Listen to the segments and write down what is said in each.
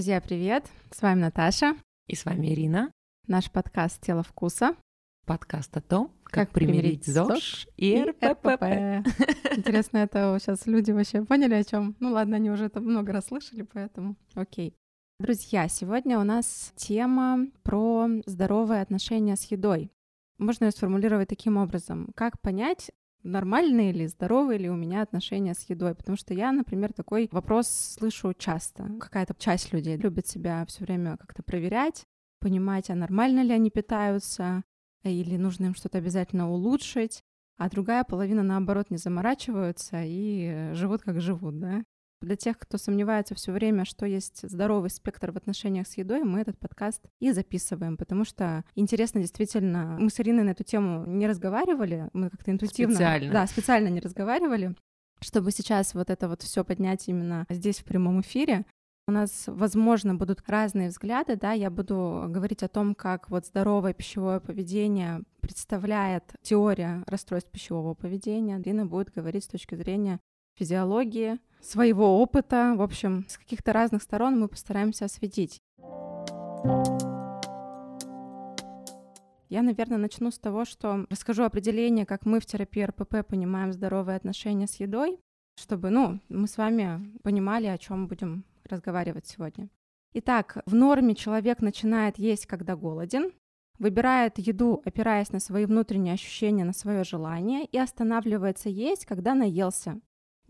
Друзья, привет! С вами Наташа. И с вами Ирина. Наш подкаст «Тело вкуса». Подкаст о том, как, как примирить ЗОЖ и РПП. Интересно, это сейчас люди вообще поняли о чем? Ну ладно, они уже это много раз слышали, поэтому окей. Друзья, сегодня у нас тема про здоровые отношения с едой. Можно ее сформулировать таким образом. Как понять, нормальные ли, здоровые ли у меня отношения с едой. Потому что я, например, такой вопрос слышу часто. Какая-то часть людей любит себя все время как-то проверять, понимать, а нормально ли они питаются, или нужно им что-то обязательно улучшить, а другая половина, наоборот, не заморачиваются и живут как живут, да. Для тех, кто сомневается все время, что есть здоровый спектр в отношениях с едой, мы этот подкаст и записываем, потому что интересно действительно. Мы с Ириной на эту тему не разговаривали, мы как-то интуитивно... Специально. Да, специально не разговаривали, чтобы сейчас вот это вот все поднять именно здесь в прямом эфире. У нас, возможно, будут разные взгляды, да, я буду говорить о том, как вот здоровое пищевое поведение представляет теория расстройств пищевого поведения. Ирина будет говорить с точки зрения физиологии, своего опыта. В общем, с каких-то разных сторон мы постараемся осветить. Я, наверное, начну с того, что расскажу определение, как мы в терапии РПП понимаем здоровые отношения с едой, чтобы, ну, мы с вами понимали, о чем будем разговаривать сегодня. Итак, в норме человек начинает есть, когда голоден, выбирает еду, опираясь на свои внутренние ощущения, на свое желание, и останавливается есть, когда наелся,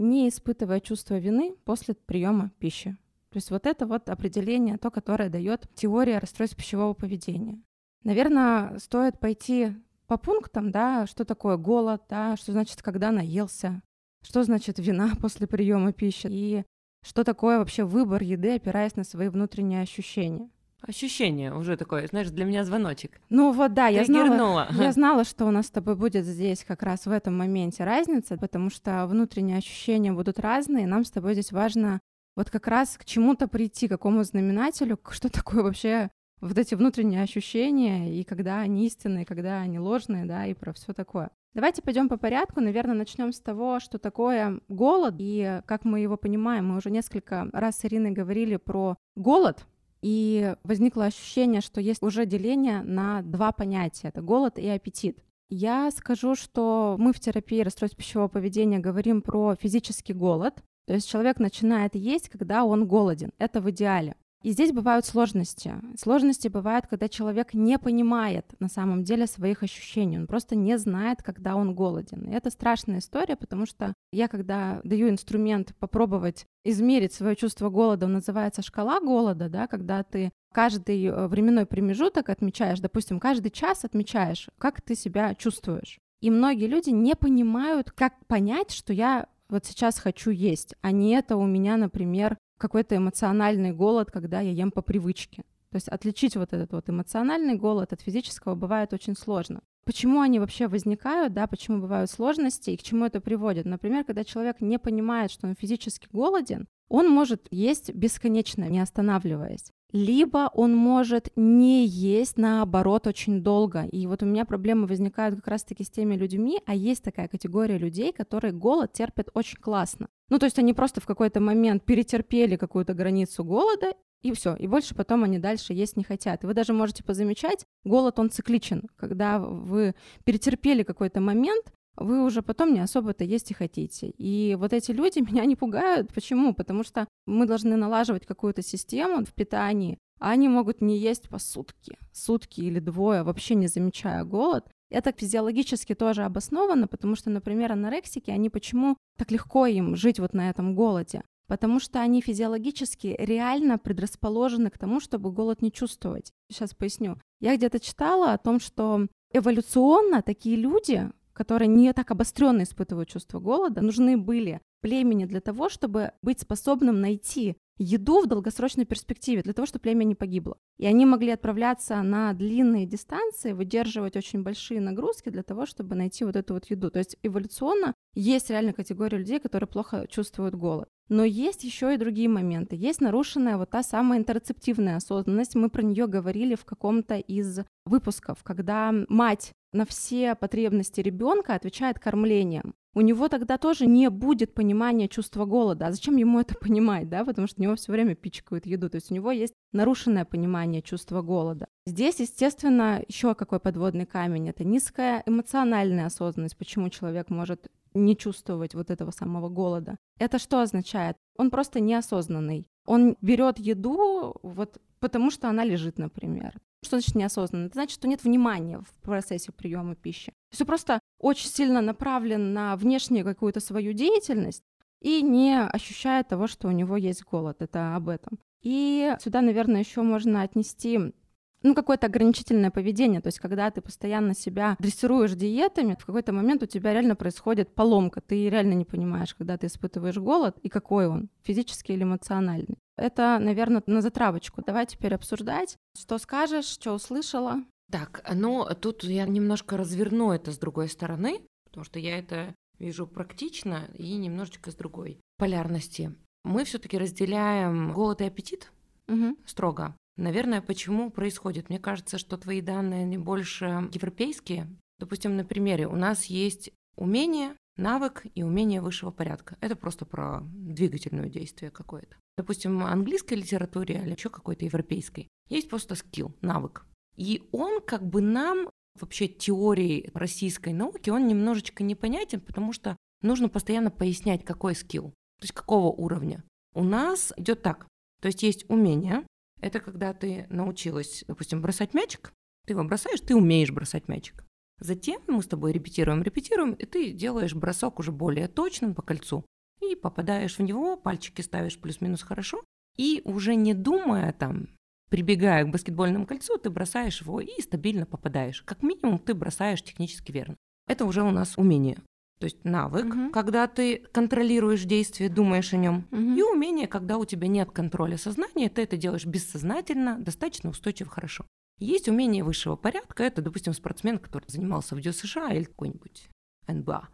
не испытывая чувства вины после приема пищи. То есть вот это вот определение, то, которое дает теория расстройств пищевого поведения. Наверное, стоит пойти по пунктам, да, что такое голод, да, что значит, когда наелся, что значит вина после приема пищи и что такое вообще выбор еды, опираясь на свои внутренние ощущения. Ощущение уже такое, знаешь, для меня звоночек. Ну вот да, я знала, я знала, что у нас с тобой будет здесь как раз в этом моменте разница, потому что внутренние ощущения будут разные, нам с тобой здесь важно вот как раз к чему-то прийти, к какому знаменателю, что такое вообще вот эти внутренние ощущения, и когда они истинные, когда они ложные, да, и про все такое. Давайте пойдем по порядку. Наверное, начнем с того, что такое голод и как мы его понимаем. Мы уже несколько раз с Ириной говорили про голод, и возникло ощущение, что есть уже деление на два понятия — это голод и аппетит. Я скажу, что мы в терапии расстройств пищевого поведения говорим про физический голод, то есть человек начинает есть, когда он голоден. Это в идеале. И здесь бывают сложности. Сложности бывают, когда человек не понимает на самом деле своих ощущений. Он просто не знает, когда он голоден. И это страшная история, потому что я, когда даю инструмент попробовать измерить свое чувство голода, он называется шкала голода, да, когда ты каждый э, временной промежуток отмечаешь, допустим, каждый час отмечаешь, как ты себя чувствуешь. И многие люди не понимают, как понять, что я вот сейчас хочу есть, а не это у меня, например, какой-то эмоциональный голод, когда я ем по привычке. То есть отличить вот этот вот эмоциональный голод от физического бывает очень сложно. Почему они вообще возникают, да, почему бывают сложности и к чему это приводит? Например, когда человек не понимает, что он физически голоден, он может есть бесконечно, не останавливаясь либо он может не есть, наоборот, очень долго. И вот у меня проблемы возникают как раз-таки с теми людьми, а есть такая категория людей, которые голод терпят очень классно. Ну, то есть они просто в какой-то момент перетерпели какую-то границу голода, и все, и больше потом они дальше есть не хотят. И вы даже можете позамечать, голод, он цикличен. Когда вы перетерпели какой-то момент, вы уже потом не особо-то есть и хотите. И вот эти люди меня не пугают. Почему? Потому что мы должны налаживать какую-то систему в питании, а они могут не есть по сутки, сутки или двое, вообще не замечая голод. Это физиологически тоже обосновано, потому что, например, анорексики, они почему так легко им жить вот на этом голоде? Потому что они физиологически реально предрасположены к тому, чтобы голод не чувствовать. Сейчас поясню. Я где-то читала о том, что эволюционно такие люди, которые не так обостренно испытывают чувство голода, нужны были племени для того, чтобы быть способным найти еду в долгосрочной перспективе, для того, чтобы племя не погибло. И они могли отправляться на длинные дистанции, выдерживать очень большие нагрузки для того, чтобы найти вот эту вот еду. То есть эволюционно есть реально категория людей, которые плохо чувствуют голод. Но есть еще и другие моменты. Есть нарушенная вот та самая интерцептивная осознанность. Мы про нее говорили в каком-то из выпусков, когда мать на все потребности ребенка отвечает кормлением. у него тогда тоже не будет понимания чувства голода. А зачем ему это понимать, да? Потому что у него все время пичкают еду. То есть у него есть нарушенное понимание чувства голода. Здесь, естественно, еще какой подводный камень. Это низкая эмоциональная осознанность. Почему человек может не чувствовать вот этого самого голода. Это что означает? Он просто неосознанный. Он берет еду вот потому, что она лежит, например. Что значит неосознанно? Это значит, что нет внимания в процессе приема пищи. То есть он просто очень сильно направлен на внешнюю какую-то свою деятельность и не ощущает того, что у него есть голод. Это об этом. И сюда, наверное, еще можно отнести ну, какое-то ограничительное поведение. То есть, когда ты постоянно себя дрессируешь диетами, в какой-то момент у тебя реально происходит поломка. Ты реально не понимаешь, когда ты испытываешь голод и какой он, физический или эмоциональный. Это, наверное, на затравочку. Давай теперь обсуждать. Что скажешь, что услышала? Так, ну тут я немножко разверну это с другой стороны, потому что я это вижу практично и немножечко с другой полярности. Мы все-таки разделяем голод и аппетит угу. строго. Наверное, почему происходит? Мне кажется, что твои данные не больше европейские. Допустим, на примере у нас есть умение, навык и умение высшего порядка. Это просто про двигательное действие какое-то. Допустим, английской литературе или еще какой-то европейской есть просто скилл, навык. И он как бы нам вообще теории российской науки, он немножечко непонятен, потому что нужно постоянно пояснять, какой скилл, то есть какого уровня. У нас идет так, то есть есть умение, это когда ты научилась, допустим, бросать мячик, ты его бросаешь, ты умеешь бросать мячик. Затем мы с тобой репетируем, репетируем, и ты делаешь бросок уже более точным по кольцу. И попадаешь в него, пальчики ставишь плюс-минус хорошо. И уже не думая там, прибегая к баскетбольному кольцу, ты бросаешь его и стабильно попадаешь. Как минимум ты бросаешь технически верно. Это уже у нас умение. То есть навык, угу. когда ты контролируешь действие, думаешь о нем, угу. и умение, когда у тебя нет контроля сознания, ты это делаешь бессознательно, достаточно устойчиво, хорошо. Есть умение высшего порядка, это, допустим, спортсмен, который занимался в США или какой-нибудь НБА.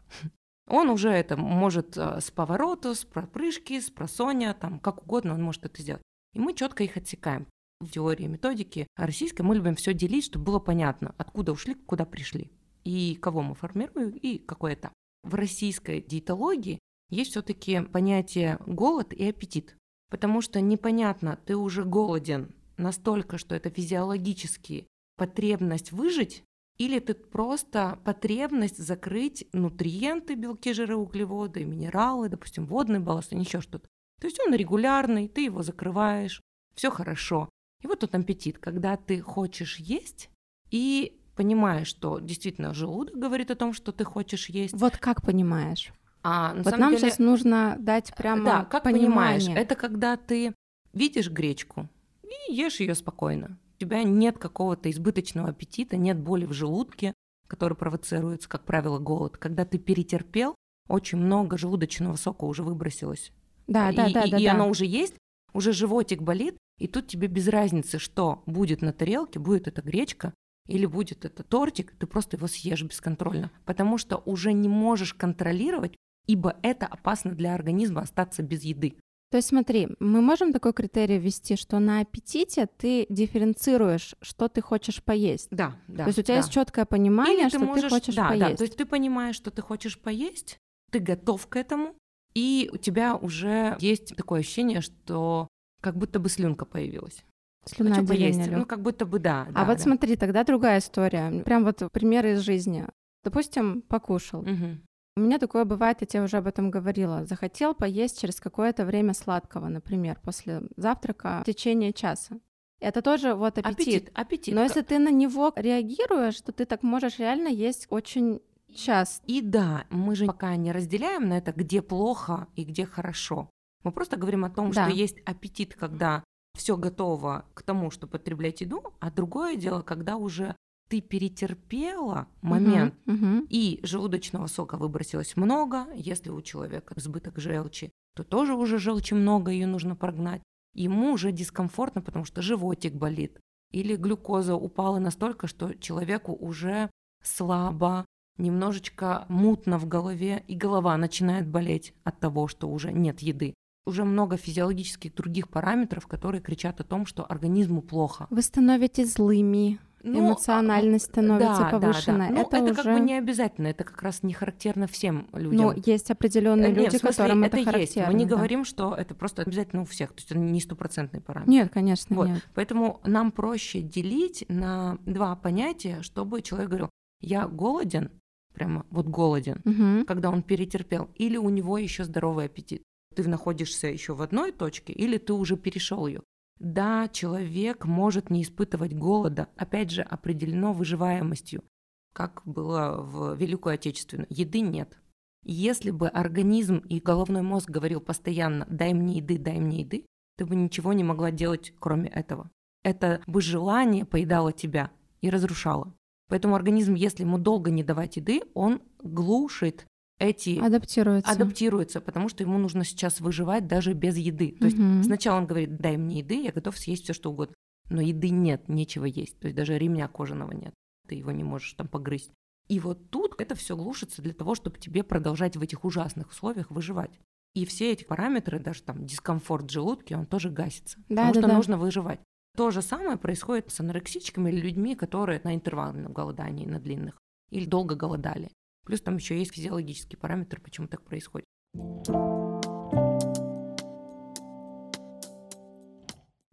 Он уже это может э, с поворота, с пропрыжки, с просоня, там, как угодно он может это сделать. И мы четко их отсекаем. В теории методики российской мы любим все делить, чтобы было понятно, откуда ушли, куда пришли, и кого мы формируем, и какой этап в российской диетологии есть все-таки понятие голод и аппетит. Потому что непонятно, ты уже голоден настолько, что это физиологически потребность выжить, или ты просто потребность закрыть нутриенты, белки, жиры, углеводы, минералы, допустим, водный балласт, еще что-то. То есть он регулярный, ты его закрываешь, все хорошо. И вот тут аппетит, когда ты хочешь есть, и понимаешь, что действительно желудок говорит о том, что ты хочешь есть. Вот как понимаешь? А, на вот нам деле... сейчас нужно дать прямо Да, как понимание. понимаешь, это когда ты видишь гречку и ешь ее спокойно. У тебя нет какого-то избыточного аппетита, нет боли в желудке, который провоцируется, как правило, голод. Когда ты перетерпел, очень много желудочного сока уже выбросилось. Да, и, да, да, и, да. И да. оно уже есть, уже животик болит, и тут тебе без разницы, что будет на тарелке, будет эта гречка или будет это тортик, ты просто его съешь бесконтрольно, потому что уже не можешь контролировать, ибо это опасно для организма остаться без еды. То есть смотри, мы можем такой критерий ввести, что на аппетите ты дифференцируешь, что ты хочешь поесть. Да, да. То есть у тебя да. есть четкое понимание, Или что ты, можешь, ты хочешь да, поесть. Да, то есть ты понимаешь, что ты хочешь поесть, ты готов к этому, и у тебя уже есть такое ощущение, что как будто бы слюнка появилась. Слюноотделение. Ну, как будто бы да. А да, вот да. смотри, тогда другая история. Прям вот примеры из жизни. Допустим, покушал. Угу. У меня такое бывает, я тебе уже об этом говорила. Захотел поесть через какое-то время сладкого, например, после завтрака в течение часа. Это тоже вот аппетит. Аппетит, аппетит. Но если ты на него реагируешь, то ты так можешь реально есть очень часто. И да, мы же пока не разделяем на это, где плохо и где хорошо. Мы просто говорим о том, да. что есть аппетит, когда все готово к тому, чтобы потреблять еду, а другое дело, когда уже ты перетерпела момент, uh-huh, uh-huh. и желудочного сока выбросилось много, если у человека избыток желчи, то тоже уже желчи много, ее нужно прогнать. Ему уже дискомфортно, потому что животик болит. Или глюкоза упала настолько, что человеку уже слабо, немножечко мутно в голове, и голова начинает болеть от того, что уже нет еды уже много физиологических других параметров, которые кричат о том, что организму плохо. Вы становитесь злыми, ну, эмоциональность становится да, повышенной. Да, да. Ну, это, это уже... как бы не обязательно, это как раз не характерно всем людям. Ну, есть определенные люди, Нет, смысле, которым это, это характерно. Есть. Мы не да. говорим, что это просто обязательно у всех, то есть это не стопроцентный параметр. Нет, конечно, вот. нет. Поэтому нам проще делить на два понятия, чтобы человек говорил, я голоден, прямо вот голоден, угу. когда он перетерпел, или у него еще здоровый аппетит. Ты находишься еще в одной точке, или ты уже перешел ее. Да, человек может не испытывать голода, опять же, определено выживаемостью, как было в Великую Отечественную. Еды нет. Если бы организм и головной мозг говорил постоянно «дай мне еды, дай мне еды», ты бы ничего не могла делать, кроме этого. Это бы желание поедало тебя и разрушало. Поэтому организм, если ему долго не давать еды, он глушит эти адаптируется. адаптируется, потому что ему нужно сейчас выживать даже без еды. То есть угу. сначала он говорит, дай мне еды, я готов съесть все что угодно. Но еды нет, нечего есть. То есть даже ремня кожаного нет. Ты его не можешь там погрызть. И вот тут это все глушится для того, чтобы тебе продолжать в этих ужасных условиях выживать. И все эти параметры, даже там дискомфорт в желудке, он тоже гасится. Да, потому да, что да. нужно выживать. То же самое происходит с анорексичками или людьми, которые на интервальном голодании, на длинных, или долго голодали. Плюс там еще есть физиологический параметр, почему так происходит.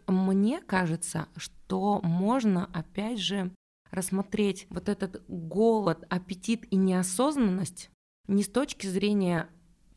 Мне кажется, что можно, опять же, рассмотреть вот этот голод, аппетит и неосознанность не с точки зрения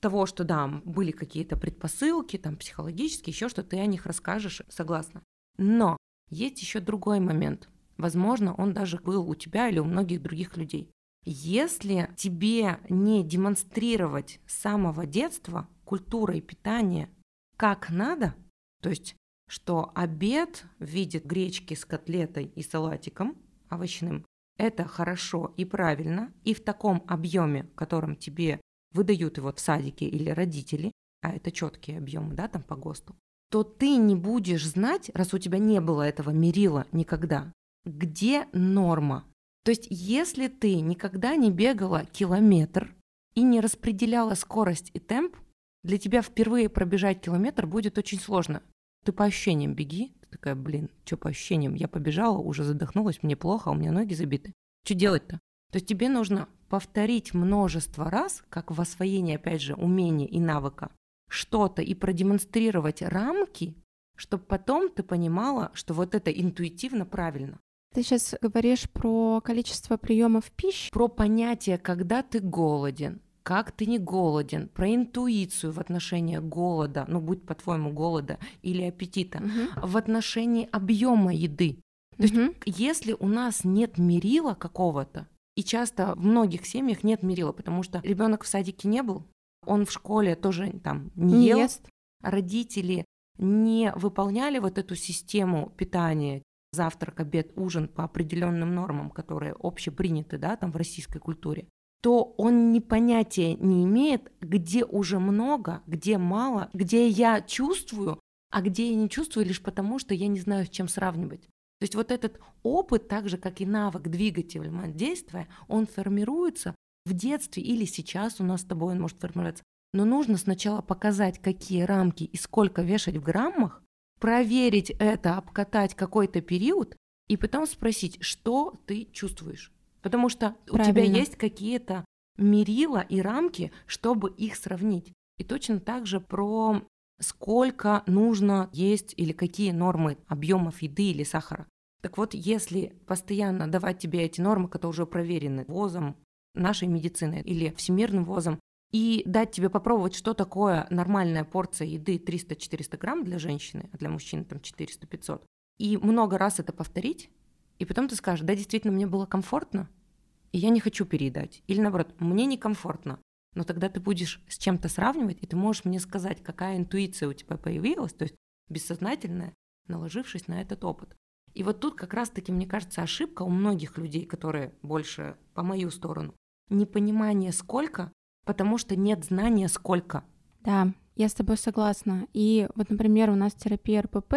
того, что да, были какие-то предпосылки, там психологические, еще что ты о них расскажешь, согласна. Но есть еще другой момент. Возможно, он даже был у тебя или у многих других людей. Если тебе не демонстрировать с самого детства культура и питание как надо, то есть что обед в виде гречки с котлетой и салатиком овощным – это хорошо и правильно, и в таком объеме, которым тебе выдают его в садике или родители, а это четкие объемы, да, там по ГОСТу, то ты не будешь знать, раз у тебя не было этого мерила никогда, где норма, то есть, если ты никогда не бегала километр и не распределяла скорость и темп, для тебя впервые пробежать километр будет очень сложно. Ты по ощущениям беги, ты такая, блин, что по ощущениям? Я побежала, уже задохнулась, мне плохо, у меня ноги забиты. Что делать-то? То есть тебе нужно повторить множество раз, как в освоении, опять же, умения и навыка, что-то и продемонстрировать рамки, чтобы потом ты понимала, что вот это интуитивно правильно. Ты сейчас говоришь про количество приемов пищи. Про понятие, когда ты голоден, как ты не голоден, про интуицию в отношении голода, ну будь по-твоему голода или аппетита, угу. в отношении объема еды. То угу. есть, если у нас нет мерила какого-то, и часто в многих семьях нет мерила, потому что ребенок в садике не был, он в школе тоже там не, не ел, ест. родители не выполняли вот эту систему питания, завтрак, обед, ужин по определенным нормам, которые общеприняты да, там в российской культуре, то он ни понятия не имеет, где уже много, где мало, где я чувствую, а где я не чувствую лишь потому, что я не знаю, с чем сравнивать. То есть вот этот опыт, так же как и навык двигательного действия, он формируется в детстве или сейчас у нас с тобой он может формироваться. Но нужно сначала показать, какие рамки и сколько вешать в граммах, проверить это, обкатать какой-то период и потом спросить, что ты чувствуешь. Потому что Правильно. у тебя есть какие-то мерила и рамки, чтобы их сравнить. И точно так же про сколько нужно есть или какие нормы объемов еды или сахара. Так вот, если постоянно давать тебе эти нормы, которые уже проверены ВОЗом, нашей медициной или всемирным ВОЗом, и дать тебе попробовать, что такое нормальная порция еды 300-400 грамм для женщины, а для мужчины там 400-500, и много раз это повторить, и потом ты скажешь, да, действительно, мне было комфортно, и я не хочу переедать. Или наоборот, мне некомфортно, но тогда ты будешь с чем-то сравнивать, и ты можешь мне сказать, какая интуиция у тебя появилась, то есть бессознательная, наложившись на этот опыт. И вот тут как раз-таки, мне кажется, ошибка у многих людей, которые больше по мою сторону. Непонимание сколько, потому что нет знания сколько. Да, я с тобой согласна. И вот, например, у нас терапия РПП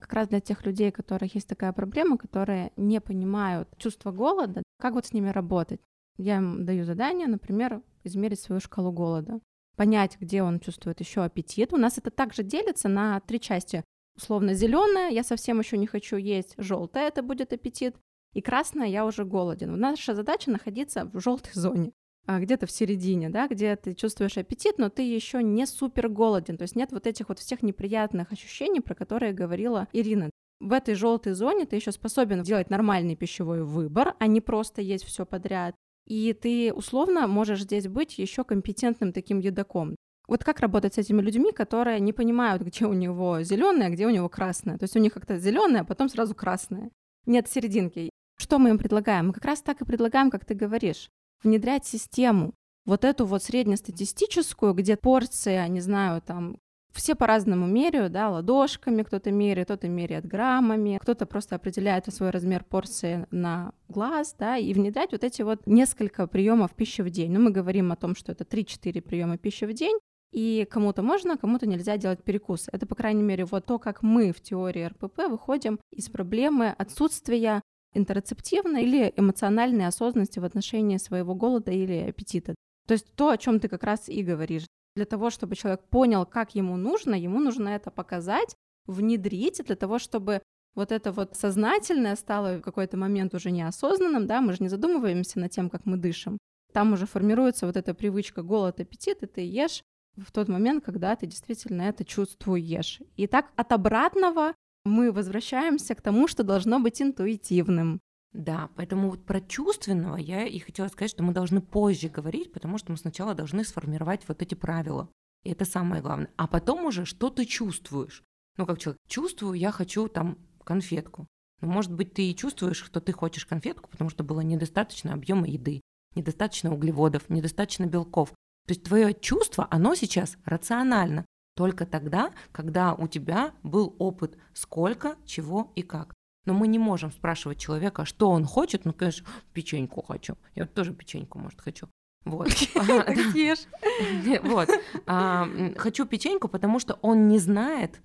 как раз для тех людей, у которых есть такая проблема, которые не понимают чувство голода, как вот с ними работать. Я им даю задание, например, измерить свою шкалу голода, понять, где он чувствует еще аппетит. У нас это также делится на три части. Условно зеленая, я совсем еще не хочу есть, желтая это будет аппетит, и красное я уже голоден. Наша задача находиться в желтой зоне где-то в середине, да, где ты чувствуешь аппетит, но ты еще не супер голоден, то есть нет вот этих вот всех неприятных ощущений, про которые говорила Ирина. В этой желтой зоне ты еще способен делать нормальный пищевой выбор, а не просто есть все подряд. И ты условно можешь здесь быть еще компетентным таким едоком. Вот как работать с этими людьми, которые не понимают, где у него зеленое, а где у него красное. То есть у них как-то зеленое, а потом сразу красное. Нет серединки. Что мы им предлагаем? Мы как раз так и предлагаем, как ты говоришь, внедрять систему. Вот эту вот среднестатистическую, где порция, не знаю, там все по-разному меряют, да, ладошками кто-то меряет, кто-то меряет граммами, кто-то просто определяет свой размер порции на глаз, да, и внедрять вот эти вот несколько приемов пищи в день. Ну, мы говорим о том, что это 3-4 приема пищи в день, и кому-то можно, кому-то нельзя делать перекус. Это, по крайней мере, вот то, как мы в теории РПП выходим из проблемы отсутствия интерцептивной или эмоциональной осознанности в отношении своего голода или аппетита. То есть то, о чем ты как раз и говоришь. Для того, чтобы человек понял, как ему нужно, ему нужно это показать, внедрить, для того, чтобы вот это вот сознательное стало в какой-то момент уже неосознанным, да, мы же не задумываемся над тем, как мы дышим. Там уже формируется вот эта привычка голод, аппетит, и ты ешь в тот момент, когда ты действительно это чувствуешь. И так от обратного мы возвращаемся к тому, что должно быть интуитивным. Да, поэтому вот про чувственного я и хотела сказать, что мы должны позже говорить, потому что мы сначала должны сформировать вот эти правила. И это самое главное. А потом уже, что ты чувствуешь. Ну, как человек, чувствую, я хочу там конфетку. Но, может быть, ты и чувствуешь, что ты хочешь конфетку, потому что было недостаточно объема еды, недостаточно углеводов, недостаточно белков. То есть твое чувство, оно сейчас рационально. Только тогда, когда у тебя был опыт сколько, чего и как. Но мы не можем спрашивать человека, что он хочет. Ну, конечно, печеньку хочу. Я тоже печеньку, может, хочу. Вот. Вот. А, хочу печеньку, потому что он не знает,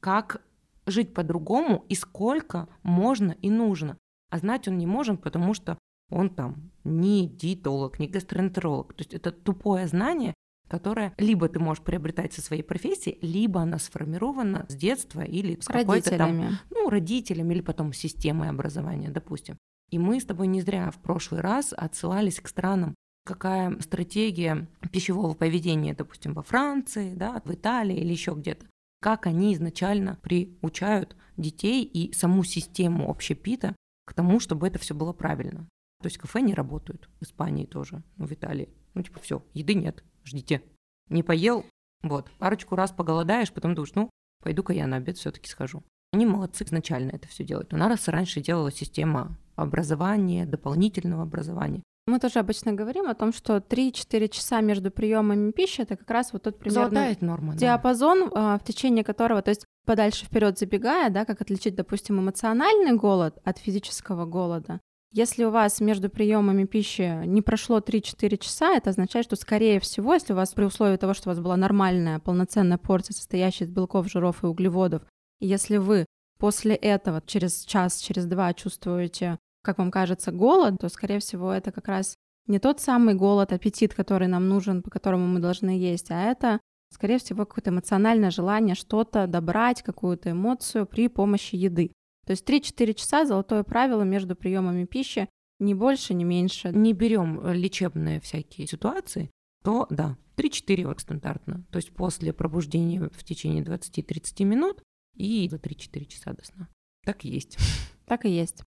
как жить по-другому и сколько можно и нужно. А знать он не может, потому что он там не диетолог, не гастроэнтеролог. То есть это тупое знание, которая либо ты можешь приобретать со своей профессии, либо она сформирована с детства или с, какой-то там, ну, родителями или потом системой образования, допустим. И мы с тобой не зря в прошлый раз отсылались к странам, какая стратегия пищевого поведения, допустим, во Франции, да, в Италии или еще где-то. Как они изначально приучают детей и саму систему общепита к тому, чтобы это все было правильно. То есть кафе не работают, в Испании тоже, ну, в Италии. Ну, типа, все, еды нет, ждите. Не поел, вот, парочку раз поголодаешь, потом думаешь, ну, пойду-ка я на обед все таки схожу. Они молодцы изначально это все делают. У нас раньше делала система образования, дополнительного образования. Мы тоже обычно говорим о том, что 3-4 часа между приемами пищи это как раз вот тот примерно норма, диапазон, да. в течение которого, то есть подальше вперед забегая, да, как отличить, допустим, эмоциональный голод от физического голода. Если у вас между приемами пищи не прошло 3-4 часа, это означает, что, скорее всего, если у вас при условии того, что у вас была нормальная полноценная порция, состоящая из белков, жиров и углеводов, если вы после этого через час, через два чувствуете, как вам кажется, голод, то, скорее всего, это как раз не тот самый голод, аппетит, который нам нужен, по которому мы должны есть, а это, скорее всего, какое-то эмоциональное желание что-то добрать, какую-то эмоцию при помощи еды. То есть 3-4 часа золотое правило между приемами пищи, ни больше, ни меньше. Не берем э, лечебные всякие ситуации, то да, 3-4 вот стандартно. То есть после пробуждения в течение 20-30 минут и за 3-4 часа до сна. Так и есть. Так и есть.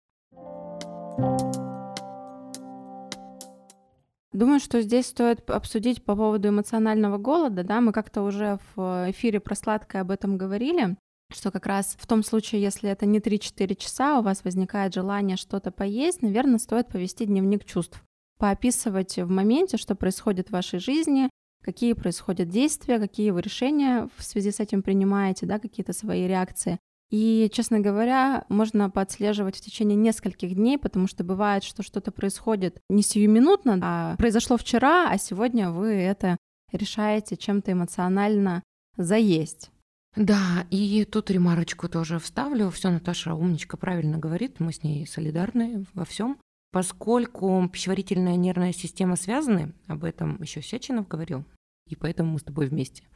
Думаю, что здесь стоит обсудить по поводу эмоционального голода. Да, мы как-то уже в эфире про сладкое об этом говорили что как раз в том случае, если это не 3-4 часа, у вас возникает желание что-то поесть, наверное, стоит повести дневник чувств, поописывать в моменте, что происходит в вашей жизни, какие происходят действия, какие вы решения в связи с этим принимаете, да, какие-то свои реакции. И, честно говоря, можно подслеживать в течение нескольких дней, потому что бывает, что что-то происходит не сиюминутно, а произошло вчера, а сегодня вы это решаете чем-то эмоционально заесть. Да, и тут ремарочку тоже вставлю. Все Наташа умничка правильно говорит, мы с ней солидарны во всем. Поскольку пищеварительная нервная система связаны, об этом еще Сеченов говорил, и поэтому мы с тобой вместе.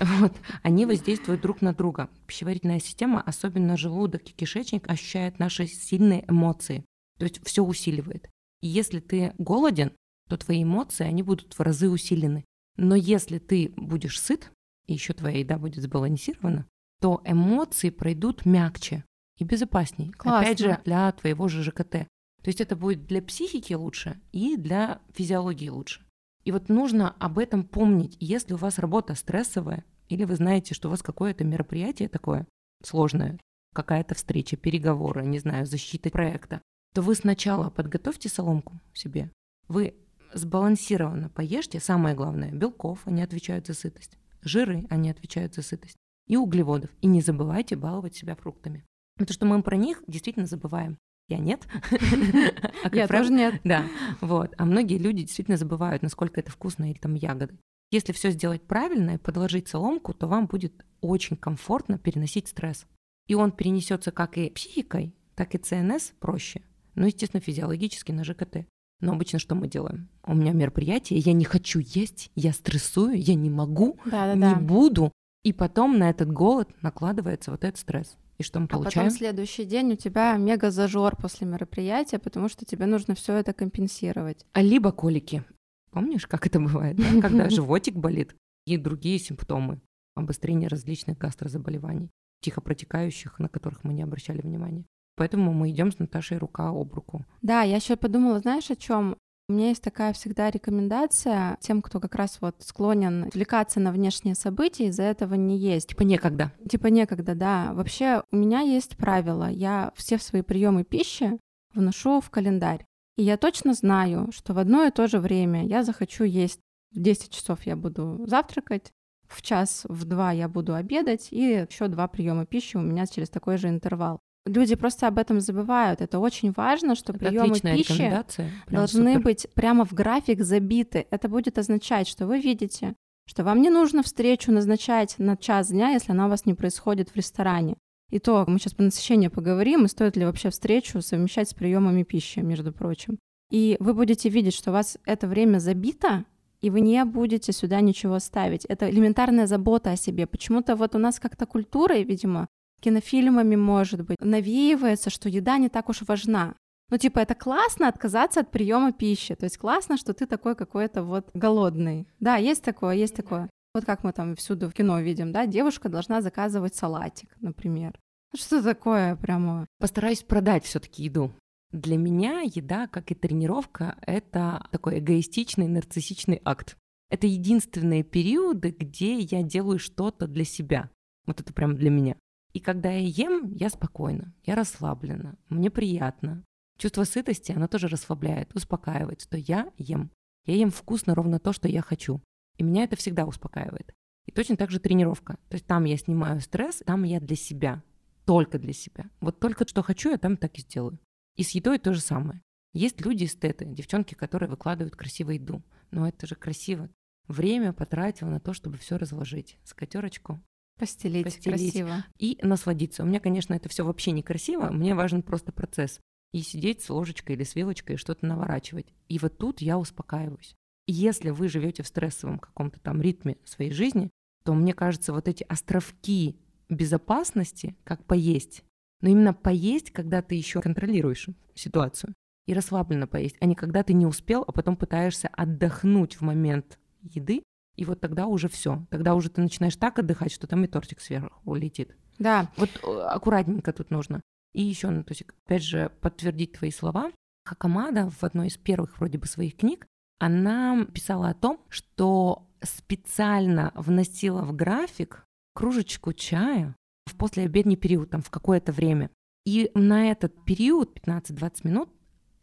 Вот. Они воздействуют друг на друга. Пищеварительная система, особенно желудок и кишечник, ощущают наши сильные эмоции. То есть все усиливает. И если ты голоден, то твои эмоции, они будут в разы усилены. Но если ты будешь сыт, и еще твоя еда будет сбалансирована, то эмоции пройдут мягче и безопасней. Классно. Опять же, для твоего же ЖКТ. То есть это будет для психики лучше и для физиологии лучше. И вот нужно об этом помнить. Если у вас работа стрессовая, или вы знаете, что у вас какое-то мероприятие такое сложное, какая-то встреча, переговоры, не знаю, защита проекта, то вы сначала подготовьте соломку себе. Вы сбалансированно поешьте, самое главное, белков, они отвечают за сытость, жиры, они отвечают за сытость, и углеводов. И не забывайте баловать себя фруктами. Потому что мы про них действительно забываем. Я нет. А Я тоже нет. Да, вот. А многие люди действительно забывают, насколько это вкусно или там ягоды. Если все сделать правильно и подложить соломку, то вам будет очень комфортно переносить стресс. И он перенесется как и психикой, так и ЦНС проще. Ну, естественно, физиологически на ЖКТ. Но обычно что мы делаем? У меня мероприятие, я не хочу есть, я стрессую, я не могу, да, да, не да. буду. И потом на этот голод накладывается вот этот стресс. И что мы а получаем? потом следующий день у тебя мега зажор после мероприятия, потому что тебе нужно все это компенсировать. А либо колики. Помнишь, как это бывает, да? когда животик болит и другие симптомы, обострение различных гастрозаболеваний, тихо протекающих, на которых мы не обращали внимания. Поэтому мы идем с Наташей рука об руку. Да, я еще подумала, знаешь, о чем? У меня есть такая всегда рекомендация тем, кто как раз вот склонен отвлекаться на внешние события, из-за этого не есть. Типа некогда. Типа некогда, да. Вообще у меня есть правило. Я все свои приемы пищи вношу в календарь. И я точно знаю, что в одно и то же время я захочу есть. В 10 часов я буду завтракать, в час, в два я буду обедать, и еще два приема пищи у меня через такой же интервал. Люди просто об этом забывают. Это очень важно, что это приемы пищи должны супер. быть прямо в график забиты. Это будет означать, что вы видите, что вам не нужно встречу назначать на час дня, если она у вас не происходит в ресторане. И то, мы сейчас по насыщению поговорим, и стоит ли вообще встречу совмещать с приемами пищи, между прочим. И вы будете видеть, что у вас это время забито, и вы не будете сюда ничего ставить. Это элементарная забота о себе. Почему-то вот у нас как-то культурой, видимо, кинофильмами, может быть, навеивается, что еда не так уж важна. Ну, типа, это классно отказаться от приема пищи. То есть классно, что ты такой какой-то вот голодный. Да, есть такое, есть такое. Вот как мы там всюду в кино видим, да, девушка должна заказывать салатик, например. Что такое прямо? Постараюсь продать все таки еду. Для меня еда, как и тренировка, это такой эгоистичный, нарциссичный акт. Это единственные периоды, где я делаю что-то для себя. Вот это прям для меня. И когда я ем, я спокойна, я расслаблена, мне приятно. Чувство сытости, оно тоже расслабляет, успокаивает, что я ем. Я ем вкусно ровно то, что я хочу. И меня это всегда успокаивает. И точно так же тренировка. То есть там я снимаю стресс, там я для себя. Только для себя. Вот только что хочу, я там так и сделаю. И с едой то же самое. Есть люди эстеты, девчонки, которые выкладывают красивую еду. Но это же красиво. Время потратил на то, чтобы все разложить. Скатерочку Постелить, постелить красиво. И насладиться. У меня, конечно, это все вообще некрасиво. Мне важен просто процесс. И сидеть с ложечкой или с вилочкой и что-то наворачивать. И вот тут я успокаиваюсь. если вы живете в стрессовом каком-то там ритме своей жизни, то мне кажется, вот эти островки безопасности, как поесть, но именно поесть, когда ты еще контролируешь ситуацию, и расслабленно поесть, а не когда ты не успел, а потом пытаешься отдохнуть в момент еды, и вот тогда уже все. Тогда уже ты начинаешь так отдыхать, что там и тортик сверху улетит. Да. Вот э, аккуратненько тут нужно. И еще, ну, то есть, опять же, подтвердить твои слова. Хакамада в одной из первых вроде бы своих книг, она писала о том, что специально вносила в график кружечку чая в послеобедний период, там, в какое-то время. И на этот период, 15-20 минут,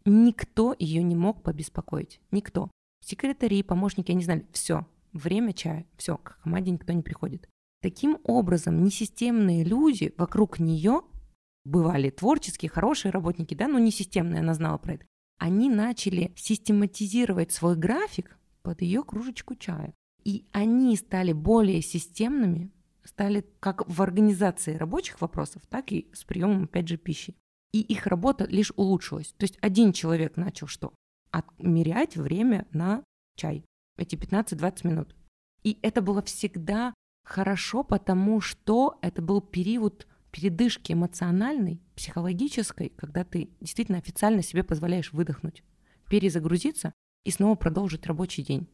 никто ее не мог побеспокоить. Никто. Секретари, помощники, они знали, все, время чая, все, к команде никто не приходит. Таким образом, несистемные люди вокруг нее бывали творческие, хорошие работники, да, но не системные, она знала про это. Они начали систематизировать свой график под ее кружечку чая. И они стали более системными, стали как в организации рабочих вопросов, так и с приемом, опять же, пищи. И их работа лишь улучшилась. То есть один человек начал что? Отмерять время на чай эти 15-20 минут. И это было всегда хорошо, потому что это был период передышки эмоциональной, психологической, когда ты действительно официально себе позволяешь выдохнуть, перезагрузиться и снова продолжить рабочий день.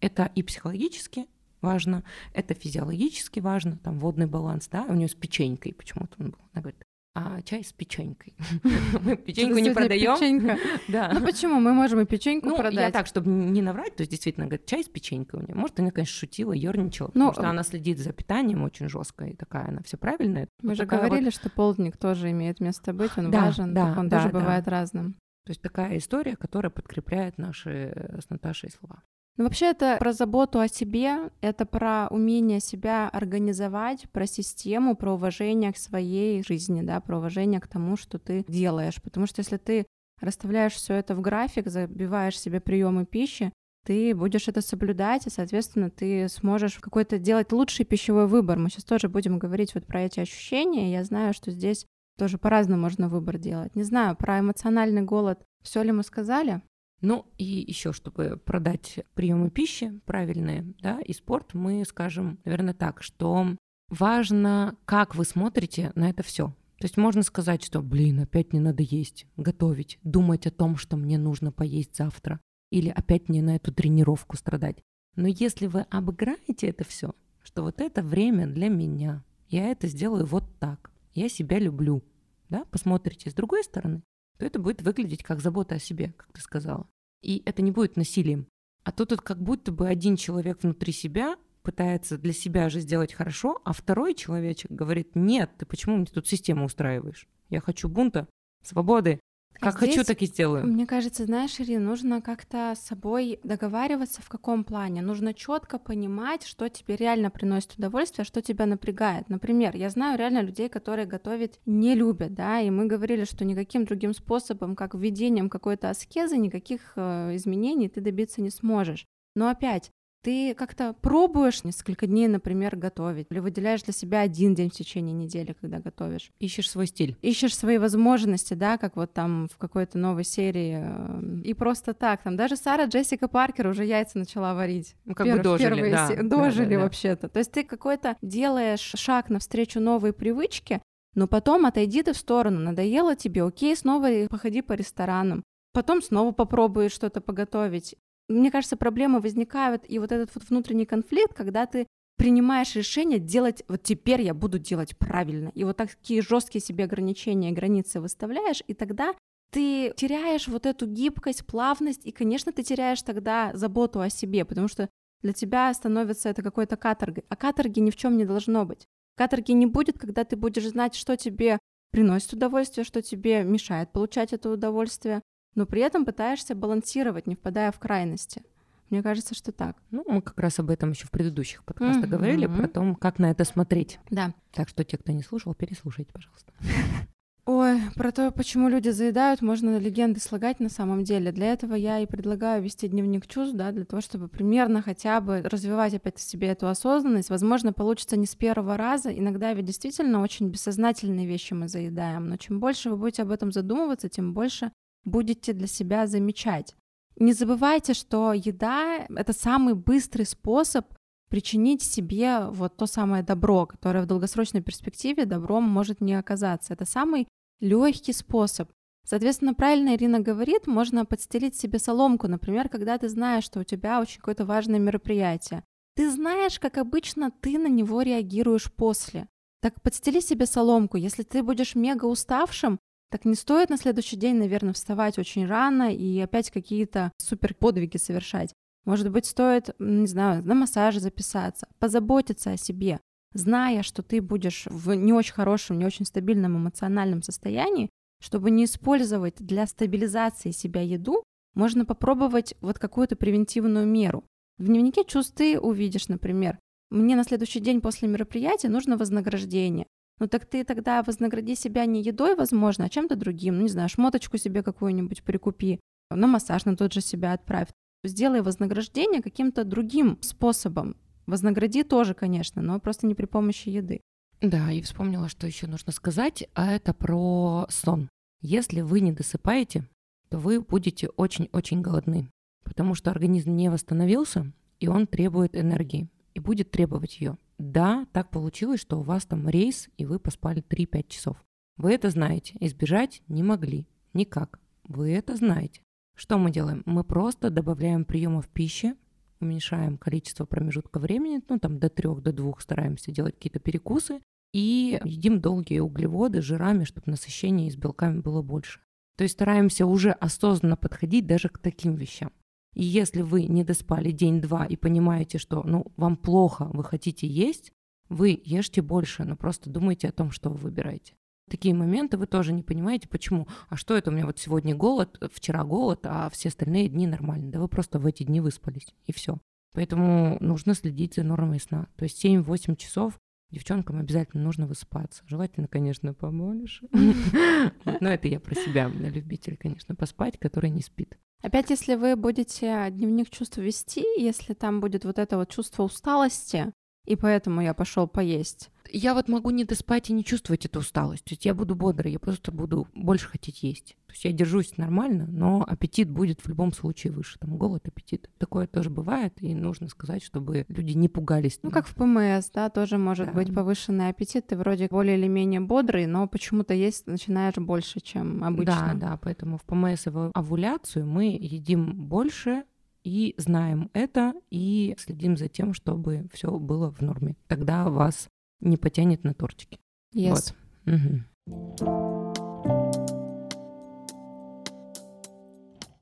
Это и психологически важно, это физиологически важно, там водный баланс, да, у нее с печенькой почему-то он был. Она говорит, а чай с печенькой. Мы печеньку не продаем. Да. Ну почему? Мы можем и печеньку ну, продать. Я так, чтобы не наврать, то есть действительно, говорит, чай с печенькой у нее. Может, она, конечно, шутила, ерничала, потому ну, что она следит за питанием очень жестко, и такая она все правильная. Мы же говорили, что полдник тоже имеет место быть, он важен, он тоже бывает разным. То есть такая история, которая подкрепляет наши с Наташей слова. Ну, вообще это про заботу о себе, это про умение себя организовать, про систему, про уважение к своей жизни, да, про уважение к тому, что ты делаешь. Потому что если ты расставляешь все это в график, забиваешь себе приемы пищи, ты будешь это соблюдать, и, соответственно, ты сможешь какой-то делать лучший пищевой выбор. Мы сейчас тоже будем говорить вот про эти ощущения. Я знаю, что здесь тоже по-разному можно выбор делать. Не знаю, про эмоциональный голод все ли мы сказали? Ну и еще, чтобы продать приемы пищи правильные, да, и спорт, мы скажем, наверное, так, что важно, как вы смотрите на это все. То есть можно сказать, что, блин, опять не надо есть, готовить, думать о том, что мне нужно поесть завтра, или опять мне на эту тренировку страдать. Но если вы обыграете это все, что вот это время для меня, я это сделаю вот так, я себя люблю, да, посмотрите с другой стороны, то это будет выглядеть как забота о себе, как ты сказала и это не будет насилием. А тут вот как будто бы один человек внутри себя пытается для себя же сделать хорошо, а второй человечек говорит, нет, ты почему мне тут систему устраиваешь? Я хочу бунта, свободы, как Здесь, хочу, так и сделаю. Мне кажется, знаешь, Ирина, нужно как-то с собой договариваться в каком плане. Нужно четко понимать, что тебе реально приносит удовольствие, а что тебя напрягает. Например, я знаю реально людей, которые готовить не любят, да, и мы говорили, что никаким другим способом, как введением какой-то аскезы, никаких э, изменений ты добиться не сможешь. Но опять, ты как-то пробуешь несколько дней, например, готовить, или выделяешь для себя один день в течение недели, когда готовишь. Ищешь свой стиль. Ищешь свои возможности, да, как вот там в какой-то новой серии. Э, и просто так, там даже Сара Джессика Паркер уже яйца начала варить. Ну, как Пер- бы дожили, первые да. Се- дожили да, да, вообще-то. То есть ты какой-то делаешь шаг навстречу новой привычке, но потом отойди ты в сторону, надоело тебе, окей, снова походи по ресторанам, потом снова попробуй что-то поготовить. Мне кажется, проблемы возникают, и вот этот вот внутренний конфликт, когда ты принимаешь решение делать, вот теперь я буду делать правильно, и вот такие жесткие себе ограничения границы выставляешь, и тогда ты теряешь вот эту гибкость, плавность, и, конечно, ты теряешь тогда заботу о себе, потому что для тебя становится это какой-то каторгой, а каторги ни в чем не должно быть. Каторги не будет, когда ты будешь знать, что тебе приносит удовольствие, что тебе мешает получать это удовольствие, но при этом пытаешься балансировать, не впадая в крайности. Мне кажется, что так. Ну, мы как раз об этом еще в предыдущих подкастах mm-hmm. говорили, про то, как на это смотреть. Да. Так что те, кто не слушал, переслушайте, пожалуйста. Ой, про то, почему люди заедают, можно легенды слагать на самом деле. Для этого я и предлагаю вести дневник чувств, да, для того, чтобы примерно хотя бы развивать опять в себе эту осознанность. Возможно, получится не с первого раза. Иногда ведь действительно очень бессознательные вещи мы заедаем. Но чем больше вы будете об этом задумываться, тем больше будете для себя замечать. Не забывайте, что еда — это самый быстрый способ причинить себе вот то самое добро, которое в долгосрочной перспективе добром может не оказаться. Это самый легкий способ. Соответственно, правильно Ирина говорит, можно подстелить себе соломку, например, когда ты знаешь, что у тебя очень какое-то важное мероприятие. Ты знаешь, как обычно ты на него реагируешь после. Так подстели себе соломку. Если ты будешь мега уставшим, так не стоит на следующий день, наверное, вставать очень рано и опять какие-то супер подвиги совершать. Может быть, стоит, не знаю, на массаж записаться, позаботиться о себе, зная, что ты будешь в не очень хорошем, не очень стабильном эмоциональном состоянии, чтобы не использовать для стабилизации себя еду, можно попробовать вот какую-то превентивную меру. В дневнике чувств ты увидишь, например, мне на следующий день после мероприятия нужно вознаграждение. Ну так ты тогда вознагради себя не едой, возможно, а чем-то другим. Ну не знаю, шмоточку себе какую-нибудь прикупи, на массаж на тот же себя отправь. Сделай вознаграждение каким-то другим способом. Вознагради тоже, конечно, но просто не при помощи еды. Да, и вспомнила, что еще нужно сказать, а это про сон. Если вы не досыпаете, то вы будете очень-очень голодны, потому что организм не восстановился, и он требует энергии, и будет требовать ее Да, так получилось, что у вас там рейс, и вы поспали 3-5 часов. Вы это знаете, избежать не могли. Никак. Вы это знаете. Что мы делаем? Мы просто добавляем приемов пищи, уменьшаем количество промежутка времени, ну там до трех, до двух стараемся делать какие-то перекусы, и едим долгие углеводы жирами, чтобы насыщение с белками было больше. То есть стараемся уже осознанно подходить даже к таким вещам. И если вы не доспали день-два и понимаете, что ну, вам плохо, вы хотите есть, вы ешьте больше, но просто думайте о том, что вы выбираете. Такие моменты вы тоже не понимаете, почему. А что это у меня вот сегодня голод, вчера голод, а все остальные дни нормально. Да вы просто в эти дни выспались, и все. Поэтому нужно следить за нормой сна. То есть 7-8 часов девчонкам обязательно нужно высыпаться. Желательно, конечно, побольше. Но это я про себя, любитель, конечно, поспать, который не спит. Опять, если вы будете дневник чувств вести, если там будет вот это вот чувство усталости, и поэтому я пошел поесть. Я вот могу не доспать и не чувствовать эту усталость. То есть я буду бодрой, я просто буду больше хотеть есть. То есть я держусь нормально, но аппетит будет в любом случае выше. Там голод, аппетит. Такое тоже бывает, и нужно сказать, чтобы люди не пугались. Ну, как в ПМС, да, тоже может да. быть повышенный аппетит. Ты вроде более или менее бодрый, но почему-то есть начинаешь больше, чем обычно. Да, да, поэтому в ПМС и в овуляцию мы едим больше, и знаем это, и следим за тем, чтобы все было в норме. Тогда вас не потянет на тортики. Yes. Вот. Угу.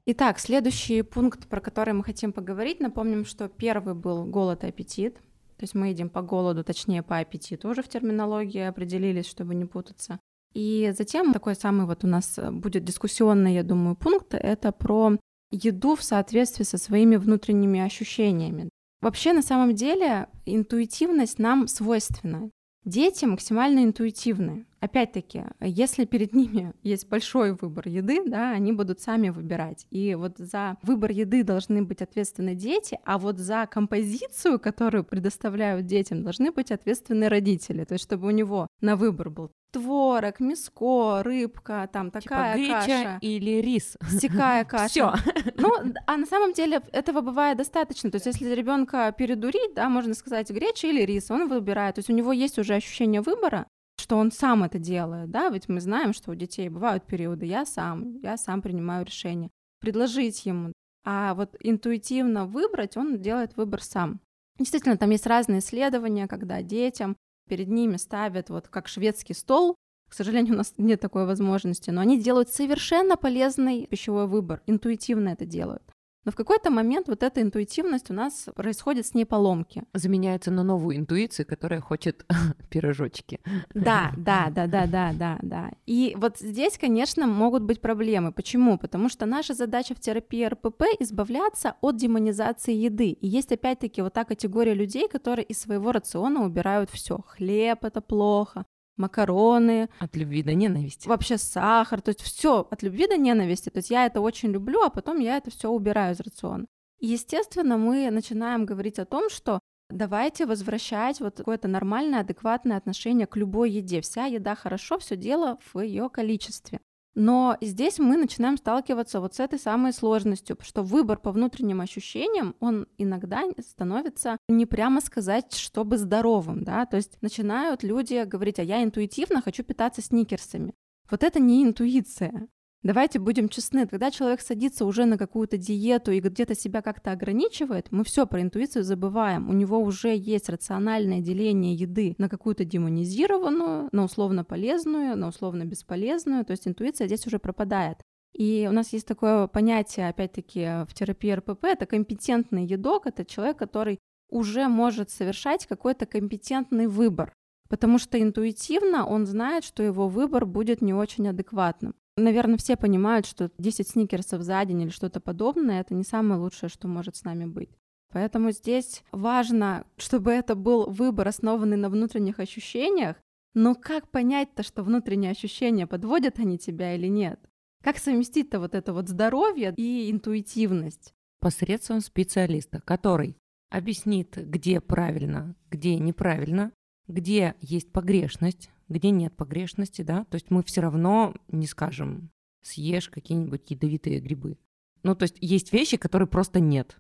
Итак, следующий пункт, про который мы хотим поговорить, напомним, что первый был голод и аппетит. То есть мы едим по голоду, точнее по аппетиту уже в терминологии определились, чтобы не путаться. И затем такой самый вот у нас будет дискуссионный, я думаю, пункт, это про еду в соответствии со своими внутренними ощущениями. Вообще, на самом деле, интуитивность нам свойственна. Дети максимально интуитивны. Опять-таки, если перед ними есть большой выбор еды, да, они будут сами выбирать. И вот за выбор еды должны быть ответственны дети, а вот за композицию, которую предоставляют детям, должны быть ответственны родители. То есть, чтобы у него на выбор был творог, мяско, рыбка, там типа такая типа каша. или рис. Стекая каша. Все. Ну, а на самом деле этого бывает достаточно. То есть, если ребенка передурить, да, можно сказать, греча или рис, он выбирает. То есть у него есть уже ощущение выбора, что он сам это делает, да, ведь мы знаем, что у детей бывают периоды, я сам, я сам принимаю решение. Предложить ему, а вот интуитивно выбрать, он делает выбор сам. Действительно, там есть разные исследования, когда детям перед ними ставят вот как шведский стол, к сожалению, у нас нет такой возможности, но они делают совершенно полезный пищевой выбор, интуитивно это делают. Но в какой-то момент вот эта интуитивность у нас происходит с ней поломки. Заменяется на новую интуицию, которая хочет пирожочки. Да, да, да, да, да, да, да. И вот здесь, конечно, могут быть проблемы. Почему? Потому что наша задача в терапии РПП избавляться от демонизации еды. И есть опять-таки вот та категория людей, которые из своего рациона убирают все. Хлеб это плохо, макароны. От любви до ненависти. Вообще сахар, то есть все от любви до ненависти. То есть я это очень люблю, а потом я это все убираю из рациона. И, естественно, мы начинаем говорить о том, что давайте возвращать вот какое-то нормальное, адекватное отношение к любой еде. Вся еда хорошо, все дело в ее количестве. Но здесь мы начинаем сталкиваться вот с этой самой сложностью, что выбор по внутренним ощущениям, он иногда становится не прямо сказать, чтобы здоровым, да, то есть начинают люди говорить, а я интуитивно хочу питаться сникерсами. Вот это не интуиция. Давайте будем честны, когда человек садится уже на какую-то диету и где-то себя как-то ограничивает, мы все про интуицию забываем. У него уже есть рациональное деление еды на какую-то демонизированную, на условно полезную, на условно бесполезную. То есть интуиция здесь уже пропадает. И у нас есть такое понятие, опять-таки, в терапии РПП, это компетентный едок, это человек, который уже может совершать какой-то компетентный выбор, потому что интуитивно он знает, что его выбор будет не очень адекватным. Наверное, все понимают, что 10 сникерсов за день или что-то подобное — это не самое лучшее, что может с нами быть. Поэтому здесь важно, чтобы это был выбор, основанный на внутренних ощущениях, но как понять-то, что внутренние ощущения, подводят они тебя или нет? Как совместить-то вот это вот здоровье и интуитивность? Посредством специалиста, который объяснит, где правильно, где неправильно, где есть погрешность, где нет погрешности, да, то есть мы все равно не скажем, съешь какие-нибудь ядовитые грибы. Ну, то есть есть вещи, которые просто нет.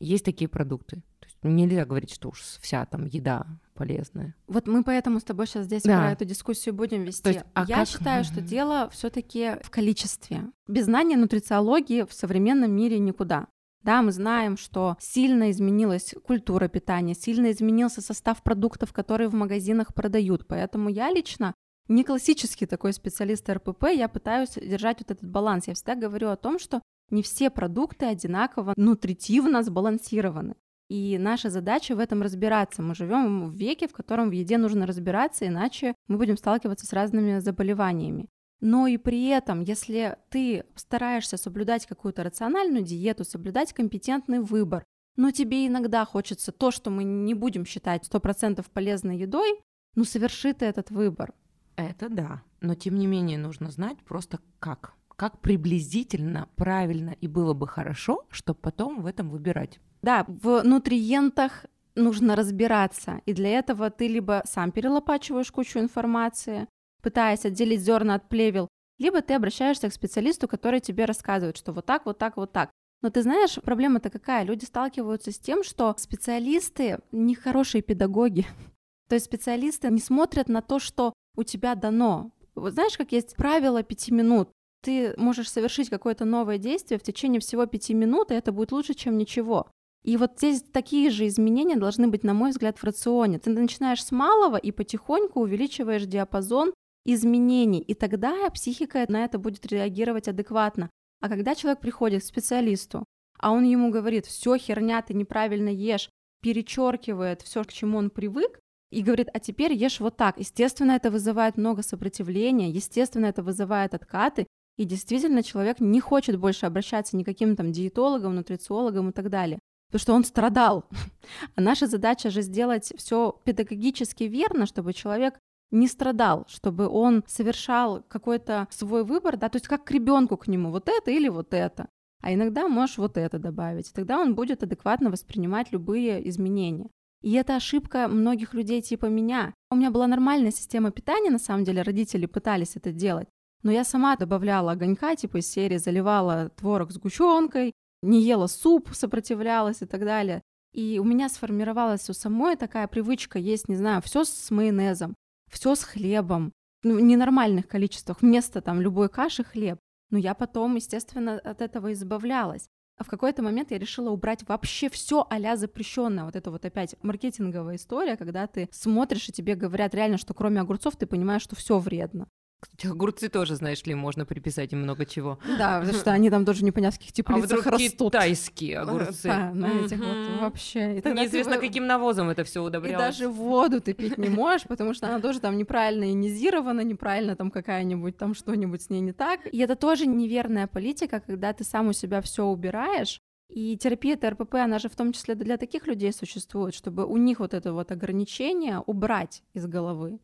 Есть такие продукты. То есть Нельзя говорить, что уж вся там еда полезная. Вот мы поэтому с тобой сейчас здесь да. про эту дискуссию будем вести. есть, а Я как... считаю, что дело все-таки в количестве. Без знания нутрициологии в современном мире никуда. Да, мы знаем, что сильно изменилась культура питания, сильно изменился состав продуктов, которые в магазинах продают. Поэтому я лично не классический такой специалист РПП, я пытаюсь держать вот этот баланс. Я всегда говорю о том, что не все продукты одинаково нутритивно сбалансированы. И наша задача в этом разбираться. Мы живем в веке, в котором в еде нужно разбираться, иначе мы будем сталкиваться с разными заболеваниями. Но и при этом, если ты стараешься соблюдать какую-то рациональную диету, соблюдать компетентный выбор, но тебе иногда хочется то, что мы не будем считать 100% полезной едой, ну соверши ты этот выбор. Это да, но тем не менее нужно знать просто как. Как приблизительно, правильно и было бы хорошо, чтобы потом в этом выбирать. Да, в нутриентах нужно разбираться, и для этого ты либо сам перелопачиваешь кучу информации, пытаясь отделить зерна от плевел, либо ты обращаешься к специалисту, который тебе рассказывает, что вот так, вот так, вот так. Но ты знаешь, проблема-то какая? Люди сталкиваются с тем, что специалисты не хорошие педагоги. То есть специалисты не смотрят на то, что у тебя дано. Вот знаешь, как есть правило пяти минут. Ты можешь совершить какое-то новое действие в течение всего пяти минут, и это будет лучше, чем ничего. И вот здесь такие же изменения должны быть, на мой взгляд, в рационе. Ты начинаешь с малого и потихоньку увеличиваешь диапазон изменений, и тогда психика на это будет реагировать адекватно. А когда человек приходит к специалисту, а он ему говорит, все херня, ты неправильно ешь, перечеркивает все, к чему он привык, и говорит, а теперь ешь вот так. Естественно, это вызывает много сопротивления, естественно, это вызывает откаты, и действительно человек не хочет больше обращаться ни к каким там диетологам, нутрициологам и так далее. Потому что он страдал. А наша задача же сделать все педагогически верно, чтобы человек не страдал, чтобы он совершал какой-то свой выбор, да, то есть как к ребенку к нему, вот это или вот это. А иногда можешь вот это добавить, тогда он будет адекватно воспринимать любые изменения. И это ошибка многих людей типа меня. У меня была нормальная система питания, на самом деле родители пытались это делать, но я сама добавляла огонька, типа из серии заливала творог с гущенкой, не ела суп, сопротивлялась и так далее. И у меня сформировалась у самой такая привычка есть, не знаю, все с майонезом, все с хлебом, ну, в ненормальных количествах, вместо там любой каши хлеб. Но я потом, естественно, от этого избавлялась. А в какой-то момент я решила убрать вообще все а запрещенное. Вот это вот опять маркетинговая история, когда ты смотришь и тебе говорят реально, что кроме огурцов ты понимаешь, что все вредно. Кстати, огурцы тоже, знаешь ли, можно приписать им много чего. Да, потому что они там тоже каких теплицах а вдруг растут. китайские огурцы. Да, на этих вот вообще. И Неизвестно, ты... каким навозом это все удобрялось. И даже воду ты пить не можешь, потому что она тоже там неправильно ионизирована, неправильно там какая-нибудь, там что-нибудь с ней не так. И это тоже неверная политика, когда ты сам у себя все убираешь, и терапия ТРПП, она же в том числе для таких людей существует, чтобы у них вот это вот ограничение убрать из головы.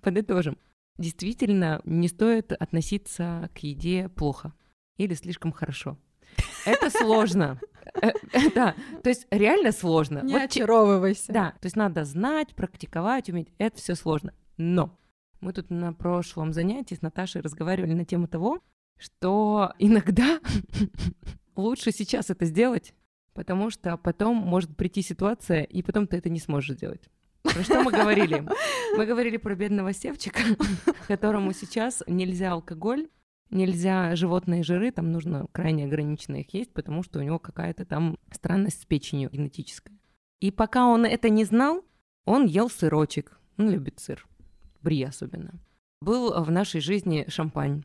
Подытожим действительно не стоит относиться к еде плохо или слишком хорошо. Это сложно. Э, э, да, то есть реально сложно. Не вот, очаровывайся. Да, то есть надо знать, практиковать, уметь. Это все сложно. Но мы тут на прошлом занятии с Наташей разговаривали на тему того, что иногда лучше сейчас это сделать, потому что потом может прийти ситуация, и потом ты это не сможешь сделать. Про что мы говорили? Мы говорили про бедного севчика, которому сейчас нельзя алкоголь, нельзя животные жиры, там нужно крайне ограниченно их есть, потому что у него какая-то там странность с печенью генетическая. И пока он это не знал, он ел сырочек. Он любит сыр. Бри особенно. Был в нашей жизни шампань.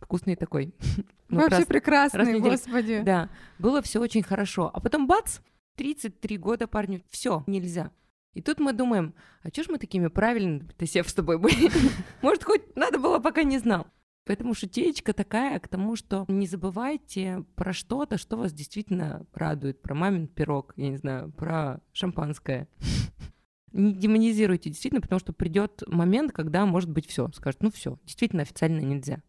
Вкусный такой. Ну, Вообще раз, прекрасный, раз господи. Да, было все очень хорошо. А потом бац, 33 года парню, все, нельзя. И тут мы думаем, а чё ж мы такими правильными то сев с тобой были? Может, хоть надо было, пока не знал. Поэтому шутеечка такая к тому, что не забывайте про что-то, что вас действительно радует. Про мамин пирог, я не знаю, про шампанское. Не демонизируйте действительно, потому что придет момент, когда, может быть, все. Скажет, ну все, действительно официально нельзя.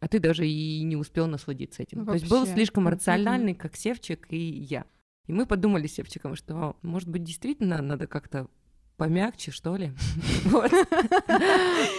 А ты даже и не успел насладиться этим. Вообще. То есть был слишком рациональный, как Севчик и я. И мы подумали с Севчиком, что, может быть, действительно надо как-то помягче, что ли. Вот.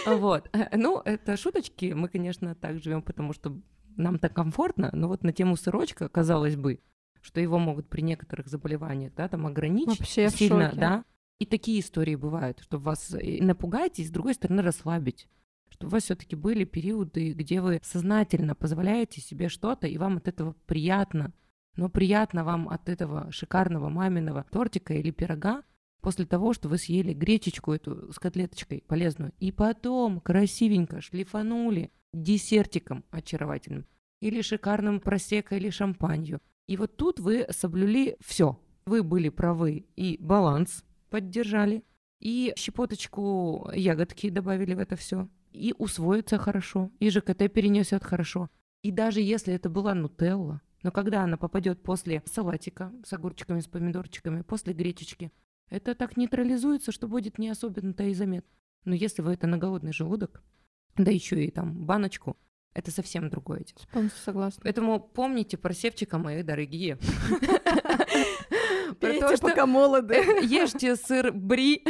Вот. Ну, это шуточки. Мы, конечно, так живем, потому что нам так комфортно. Но вот на тему сырочка, казалось бы, что его могут при некоторых заболеваниях, да, там ограничить Вообще сильно, да. И такие истории бывают, что вас напугать и с другой стороны расслабить что у вас все-таки были периоды, где вы сознательно позволяете себе что-то, и вам от этого приятно. Но приятно вам от этого шикарного маминого тортика или пирога после того, что вы съели гречечку эту с котлеточкой полезную, и потом красивенько шлифанули десертиком очаровательным или шикарным просека или шампанью. И вот тут вы соблюли все. Вы были правы и баланс поддержали, и щепоточку ягодки добавили в это все и усвоится хорошо, и ЖКТ перенесет хорошо. И даже если это была нутелла, но когда она попадет после салатика с огурчиками, с помидорчиками, после гречечки, это так нейтрализуется, что будет не особенно-то и заметно. Но если вы это на голодный желудок, да еще и там баночку, это совсем другое дело. Полностью согласна. Поэтому помните про севчика, мои дорогие. Пейте, пока молоды. Ешьте сыр бри,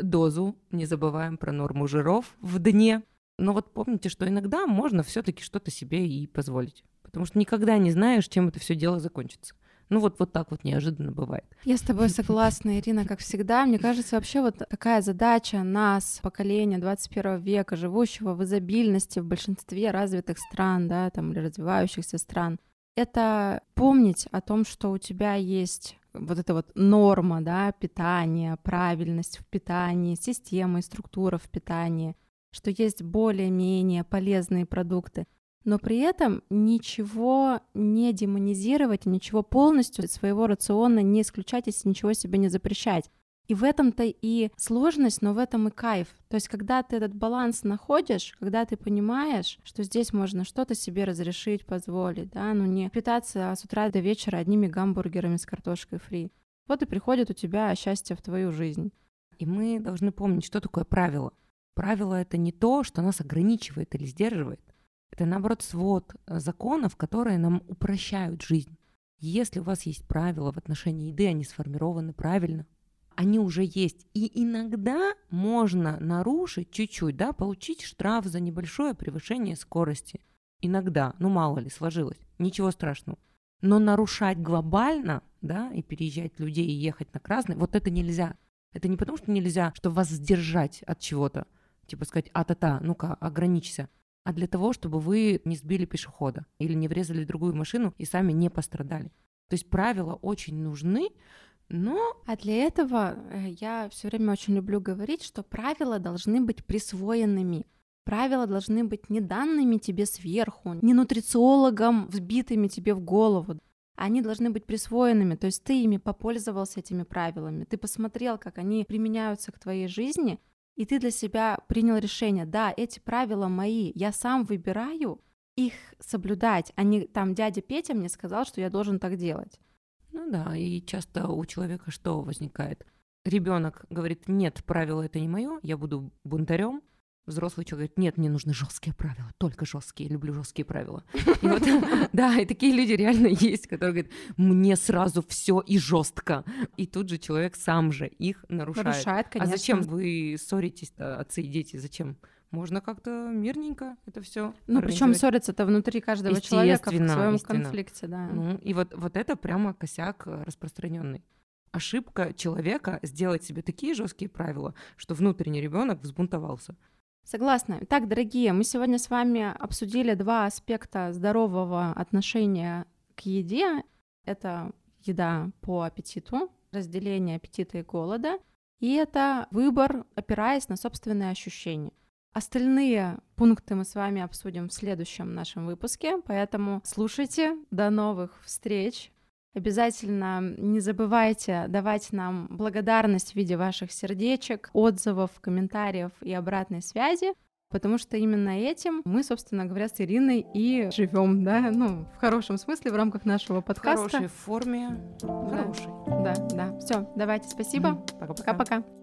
дозу, не забываем про норму жиров в дне. Но вот помните, что иногда можно все-таки что-то себе и позволить. Потому что никогда не знаешь, чем это все дело закончится. Ну вот, вот так вот неожиданно бывает. Я с тобой согласна, Ирина, как всегда. Мне кажется, вообще вот такая задача нас, поколения 21 века, живущего в изобильности в большинстве развитых стран, да, там, или развивающихся стран, это помнить о том, что у тебя есть вот эта вот норма, да, питания, правильность в питании, система и структура в питании, что есть более-менее полезные продукты, но при этом ничего не демонизировать, ничего полностью своего рациона не исключать, если ничего себе не запрещать. И в этом-то и сложность, но в этом и кайф. То есть, когда ты этот баланс находишь, когда ты понимаешь, что здесь можно что-то себе разрешить, позволить, да, ну не питаться с утра до вечера одними гамбургерами с картошкой фри. Вот и приходит у тебя счастье в твою жизнь. И мы должны помнить, что такое правило. Правило — это не то, что нас ограничивает или сдерживает. Это, наоборот, свод э, законов, которые нам упрощают жизнь. Если у вас есть правила в отношении еды, они сформированы правильно, они уже есть. И иногда можно нарушить чуть-чуть, да, получить штраф за небольшое превышение скорости. Иногда, ну мало ли, сложилось, ничего страшного. Но нарушать глобально, да, и переезжать людей и ехать на красный, вот это нельзя. Это не потому, что нельзя, чтобы вас сдержать от чего-то, типа сказать, а-та-та, ну-ка, ограничься, а для того, чтобы вы не сбили пешехода или не врезали в другую машину и сами не пострадали. То есть правила очень нужны, но... А для этого э, я все время очень люблю говорить, что правила должны быть присвоенными. Правила должны быть не данными тебе сверху, не нутрициологом, взбитыми тебе в голову. Они должны быть присвоенными, то есть ты ими попользовался этими правилами, ты посмотрел, как они применяются к твоей жизни, и ты для себя принял решение, да, эти правила мои, я сам выбираю их соблюдать, а не там дядя Петя мне сказал, что я должен так делать. Ну да, и часто у человека что возникает? Ребенок говорит, нет, правила это не мое, я буду бунтарем. Взрослый человек говорит, нет, мне нужны жесткие правила, только жесткие, люблю жесткие правила. И вот, да, и такие люди реально есть, которые говорят, мне сразу все и жестко. И тут же человек сам же их нарушает. Нарушает, конечно. А зачем вы ссоритесь, отцы и дети, зачем? можно как-то мирненько это все. Ну, причем ссориться-то внутри каждого человека в своем конфликте, да. Ну, и вот, вот это прямо косяк распространенный. Ошибка человека сделать себе такие жесткие правила, что внутренний ребенок взбунтовался. Согласна. Так, дорогие, мы сегодня с вами обсудили два аспекта здорового отношения к еде. Это еда по аппетиту, разделение аппетита и голода, и это выбор, опираясь на собственные ощущения. Остальные пункты мы с вами обсудим в следующем нашем выпуске, поэтому слушайте. До новых встреч. Обязательно не забывайте давать нам благодарность в виде ваших сердечек, отзывов, комментариев и обратной связи, потому что именно этим мы, собственно говоря, с Ириной и живем, да, ну, в хорошем смысле, в рамках нашего подкаста. В хорошей форме, да. хорошей. Да, да. Все, давайте, спасибо. Пока-пока. Пока-пока.